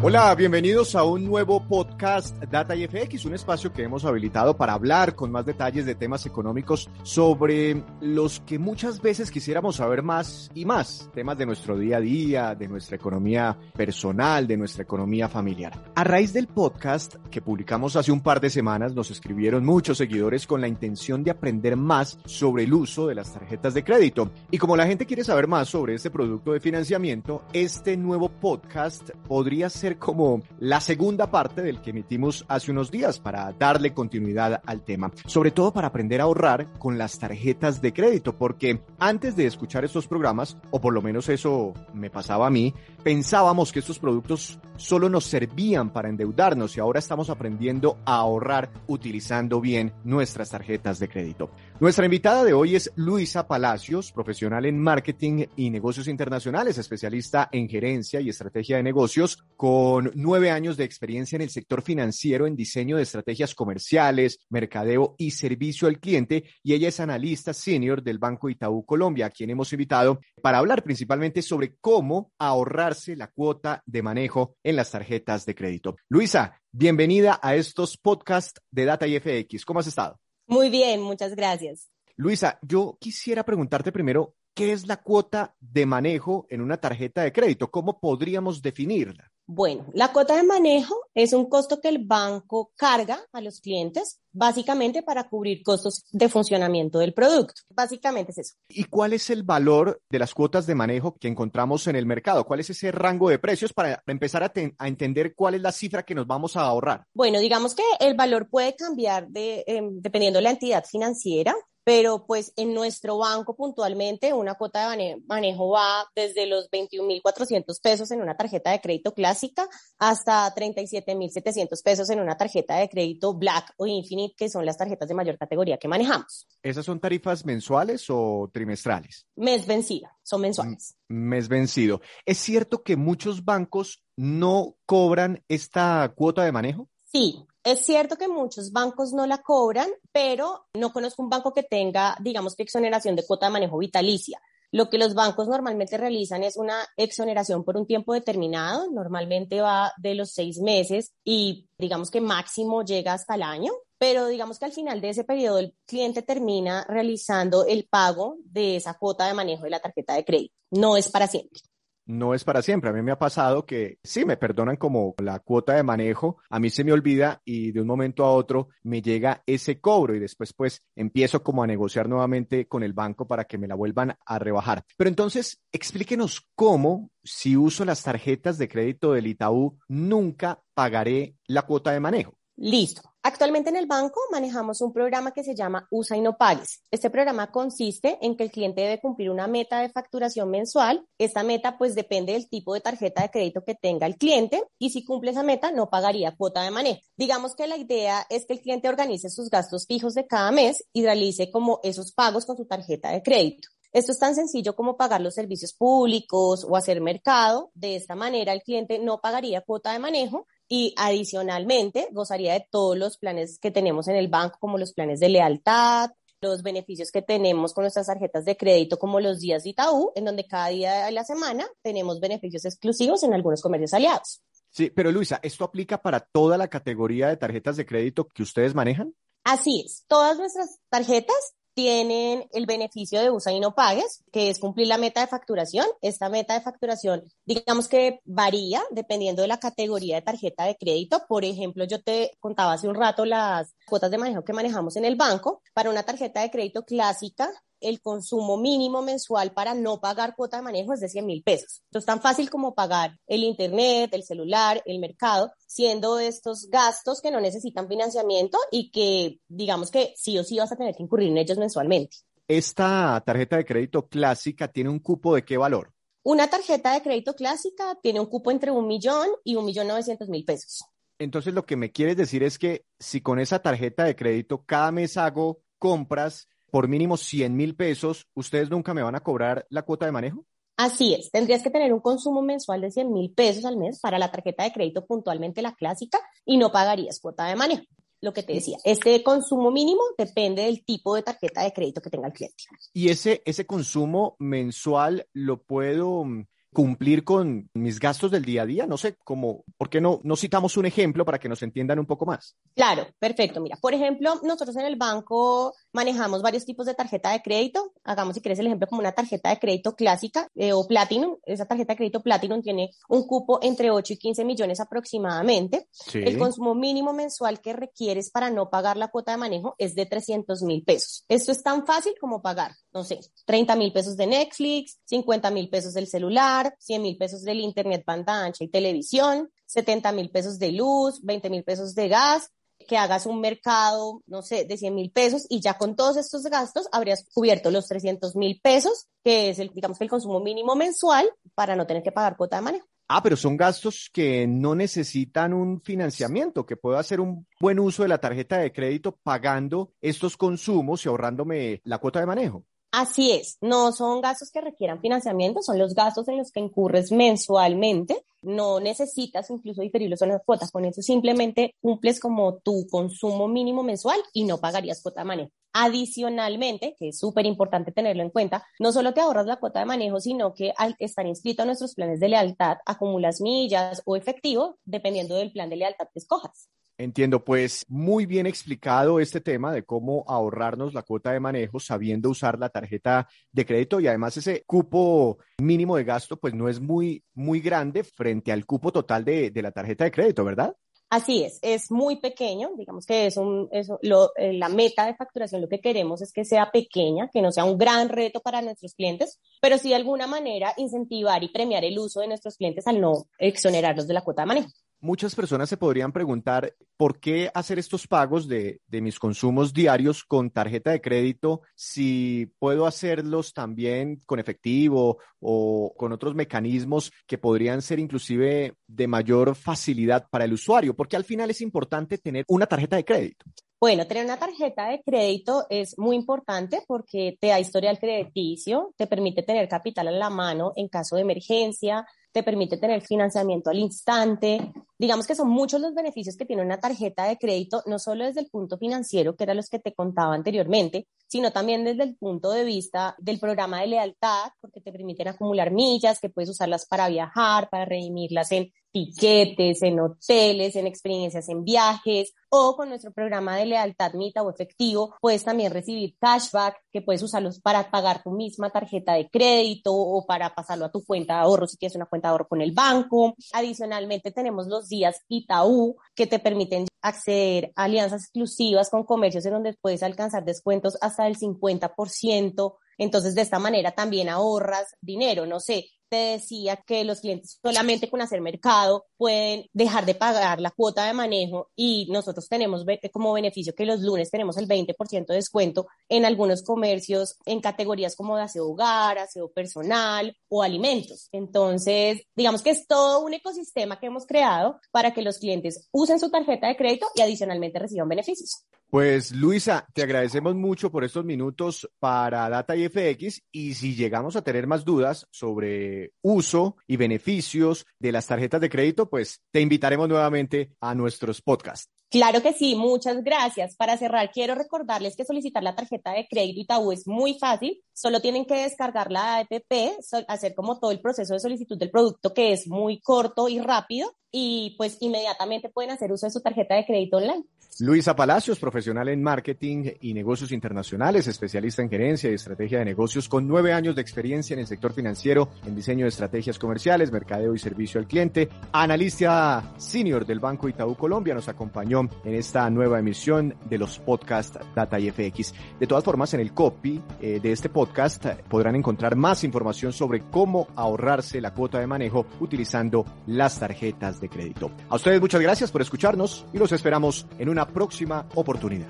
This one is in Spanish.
Hola, bienvenidos a un nuevo podcast Data IFX, un espacio que hemos habilitado para hablar con más detalles de temas económicos sobre los que muchas veces quisiéramos saber más y más, temas de nuestro día a día, de nuestra economía personal, de nuestra economía familiar. A raíz del podcast que publicamos hace un par de semanas, nos escribieron muchos seguidores con la intención de aprender más sobre el uso de las tarjetas de crédito. Y como la gente quiere saber más sobre este producto de financiamiento, este nuevo podcast podría ser como la segunda parte del que emitimos hace unos días para darle continuidad al tema, sobre todo para aprender a ahorrar con las tarjetas de crédito, porque antes de escuchar estos programas, o por lo menos eso me pasaba a mí, pensábamos que estos productos solo nos servían para endeudarnos y ahora estamos aprendiendo a ahorrar utilizando bien nuestras tarjetas de crédito. Nuestra invitada de hoy es Luisa Palacios, profesional en marketing y negocios internacionales, especialista en gerencia y estrategia de negocios, con nueve años de experiencia en el sector financiero en diseño de estrategias comerciales, mercadeo y servicio al cliente, y ella es analista senior del Banco Itaú Colombia, a quien hemos invitado para hablar principalmente sobre cómo ahorrarse la cuota de manejo en las tarjetas de crédito. Luisa, bienvenida a estos podcasts de Data IFX. ¿Cómo has estado? Muy bien, muchas gracias. Luisa, yo quisiera preguntarte primero, ¿qué es la cuota de manejo en una tarjeta de crédito? ¿Cómo podríamos definirla? Bueno, la cuota de manejo es un costo que el banco carga a los clientes básicamente para cubrir costos de funcionamiento del producto. Básicamente es eso. ¿Y cuál es el valor de las cuotas de manejo que encontramos en el mercado? ¿Cuál es ese rango de precios para empezar a, a entender cuál es la cifra que nos vamos a ahorrar? Bueno, digamos que el valor puede cambiar de, eh, dependiendo de la entidad financiera pero pues en nuestro banco puntualmente una cuota de manejo va desde los 21.400 pesos en una tarjeta de crédito clásica hasta 37.700 pesos en una tarjeta de crédito Black o Infinite, que son las tarjetas de mayor categoría que manejamos. ¿Esas son tarifas mensuales o trimestrales? Mes vencida, son mensuales. Mes vencido. ¿Es cierto que muchos bancos no cobran esta cuota de manejo? Sí, es cierto que muchos bancos no la cobran, pero no conozco un banco que tenga, digamos que exoneración de cuota de manejo vitalicia. Lo que los bancos normalmente realizan es una exoneración por un tiempo determinado, normalmente va de los seis meses y digamos que máximo llega hasta el año, pero digamos que al final de ese periodo el cliente termina realizando el pago de esa cuota de manejo de la tarjeta de crédito. No es para siempre no es para siempre. A mí me ha pasado que sí, me perdonan como la cuota de manejo, a mí se me olvida y de un momento a otro me llega ese cobro y después pues empiezo como a negociar nuevamente con el banco para que me la vuelvan a rebajar. Pero entonces, explíquenos cómo, si uso las tarjetas de crédito del Itaú, nunca pagaré la cuota de manejo. Listo. Actualmente en el banco manejamos un programa que se llama Usa y no pagues. Este programa consiste en que el cliente debe cumplir una meta de facturación mensual. Esta meta pues depende del tipo de tarjeta de crédito que tenga el cliente y si cumple esa meta no pagaría cuota de manejo. Digamos que la idea es que el cliente organice sus gastos fijos de cada mes y realice como esos pagos con su tarjeta de crédito. Esto es tan sencillo como pagar los servicios públicos o hacer mercado. De esta manera, el cliente no pagaría cuota de manejo y adicionalmente gozaría de todos los planes que tenemos en el banco, como los planes de lealtad, los beneficios que tenemos con nuestras tarjetas de crédito, como los días de Itaú, en donde cada día de la semana tenemos beneficios exclusivos en algunos comercios aliados. Sí, pero Luisa, ¿esto aplica para toda la categoría de tarjetas de crédito que ustedes manejan? Así es, todas nuestras tarjetas tienen el beneficio de usa y no pagues, que es cumplir la meta de facturación. Esta meta de facturación, digamos que varía dependiendo de la categoría de tarjeta de crédito. Por ejemplo, yo te contaba hace un rato las cuotas de manejo que manejamos en el banco. Para una tarjeta de crédito clásica, el consumo mínimo mensual para no pagar cuota de manejo es de 100 mil pesos. Entonces, tan fácil como pagar el Internet, el celular, el mercado, siendo estos gastos que no necesitan financiamiento y que digamos que sí o sí vas a tener que incurrir en ellos mensualmente. ¿Esta tarjeta de crédito clásica tiene un cupo de qué valor? Una tarjeta de crédito clásica tiene un cupo entre un millón y un millón novecientos mil pesos. Entonces, lo que me quieres decir es que si con esa tarjeta de crédito cada mes hago compras por mínimo 100 mil pesos, ¿ustedes nunca me van a cobrar la cuota de manejo? Así es, tendrías que tener un consumo mensual de 100 mil pesos al mes para la tarjeta de crédito puntualmente la clásica y no pagarías cuota de manejo. Lo que te decía, este consumo mínimo depende del tipo de tarjeta de crédito que tenga el cliente. ¿Y ese, ese consumo mensual lo puedo cumplir con mis gastos del día a día? No sé, cómo, ¿por qué no, no citamos un ejemplo para que nos entiendan un poco más? Claro, perfecto. Mira, por ejemplo, nosotros en el banco manejamos varios tipos de tarjeta de crédito. Hagamos, si quieres, el ejemplo como una tarjeta de crédito clásica eh, o Platinum. Esa tarjeta de crédito Platinum tiene un cupo entre 8 y 15 millones aproximadamente. El consumo mínimo mensual que requieres para no pagar la cuota de manejo es de 300 mil pesos. Esto es tan fácil como pagar, no sé, 30 mil pesos de Netflix, 50 mil pesos del celular, 100 mil pesos del internet banda ancha y televisión, 70 mil pesos de luz, 20 mil pesos de gas, que hagas un mercado, no sé, de 100 mil pesos y ya con todos estos gastos habrías cubierto los 300 mil pesos, que es el, digamos el consumo mínimo mensual para no tener que pagar cuota de manejo. Ah, pero son gastos que no necesitan un financiamiento, que puedo hacer un buen uso de la tarjeta de crédito pagando estos consumos y ahorrándome la cuota de manejo. Así es, no son gastos que requieran financiamiento, son los gastos en los que incurres mensualmente. No necesitas incluso diferirlos en las cuotas, con eso simplemente cumples como tu consumo mínimo mensual y no pagarías cuota de manejo. Adicionalmente, que es súper importante tenerlo en cuenta, no solo te ahorras la cuota de manejo, sino que al estar inscrito a nuestros planes de lealtad, acumulas millas o efectivo, dependiendo del plan de lealtad que escojas. Entiendo, pues muy bien explicado este tema de cómo ahorrarnos la cuota de manejo sabiendo usar la tarjeta de crédito y además ese cupo mínimo de gasto pues no es muy, muy grande frente al cupo total de, de la tarjeta de crédito, ¿verdad? Así es, es muy pequeño, digamos que es, un, es lo, eh, la meta de facturación, lo que queremos es que sea pequeña, que no sea un gran reto para nuestros clientes, pero sí de alguna manera incentivar y premiar el uso de nuestros clientes al no exonerarlos de la cuota de manejo. Muchas personas se podrían preguntar por qué hacer estos pagos de, de, mis consumos diarios con tarjeta de crédito si puedo hacerlos también con efectivo o con otros mecanismos que podrían ser inclusive de mayor facilidad para el usuario, porque al final es importante tener una tarjeta de crédito. Bueno, tener una tarjeta de crédito es muy importante porque te da historial crediticio, te permite tener capital a la mano en caso de emergencia, te permite tener financiamiento al instante. Digamos que son muchos los beneficios que tiene una tarjeta de crédito, no solo desde el punto financiero, que era los que te contaba anteriormente, sino también desde el punto de vista del programa de lealtad, porque te permiten acumular millas, que puedes usarlas para viajar, para redimirlas en tiquetes, en hoteles, en experiencias en viajes o con nuestro programa de lealtad Mita o efectivo, puedes también recibir cashback que puedes usarlos para pagar tu misma tarjeta de crédito o para pasarlo a tu cuenta de ahorro si tienes una cuenta de ahorro con el banco. Adicionalmente tenemos los días Itaú que te permiten acceder a alianzas exclusivas con comercios en donde puedes alcanzar descuentos hasta del 50%. Entonces, de esta manera también ahorras dinero. No sé, te decía que los clientes solamente con hacer mercado pueden dejar de pagar la cuota de manejo y nosotros tenemos como beneficio que los lunes tenemos el 20% de descuento en algunos comercios en categorías como de aseo hogar, aseo personal o alimentos. Entonces, digamos que es todo un ecosistema que hemos creado para que los clientes usen su tarjeta de crédito y adicionalmente reciban beneficios. Pues Luisa, te agradecemos mucho por estos minutos para Data IFX y si llegamos a tener más dudas sobre uso y beneficios de las tarjetas de crédito, pues te invitaremos nuevamente a nuestros podcasts. Claro que sí, muchas gracias. Para cerrar, quiero recordarles que solicitar la tarjeta de crédito Itaú es muy fácil. Solo tienen que descargar la APP, hacer como todo el proceso de solicitud del producto que es muy corto y rápido y pues inmediatamente pueden hacer uso de su tarjeta de crédito online. Luisa Palacios, profesional en marketing y negocios internacionales, especialista en gerencia y estrategia de negocios con nueve años de experiencia en el sector financiero, en diseño de estrategias comerciales, mercadeo y servicio al cliente, analista senior del Banco Itaú Colombia, nos acompañó en esta nueva emisión de los podcasts Data y FX. De todas formas, en el copy eh, de este podcast podrán encontrar más información sobre cómo ahorrarse la cuota de manejo utilizando las tarjetas de crédito. A ustedes muchas gracias por escucharnos y los esperamos en una próxima oportunidad.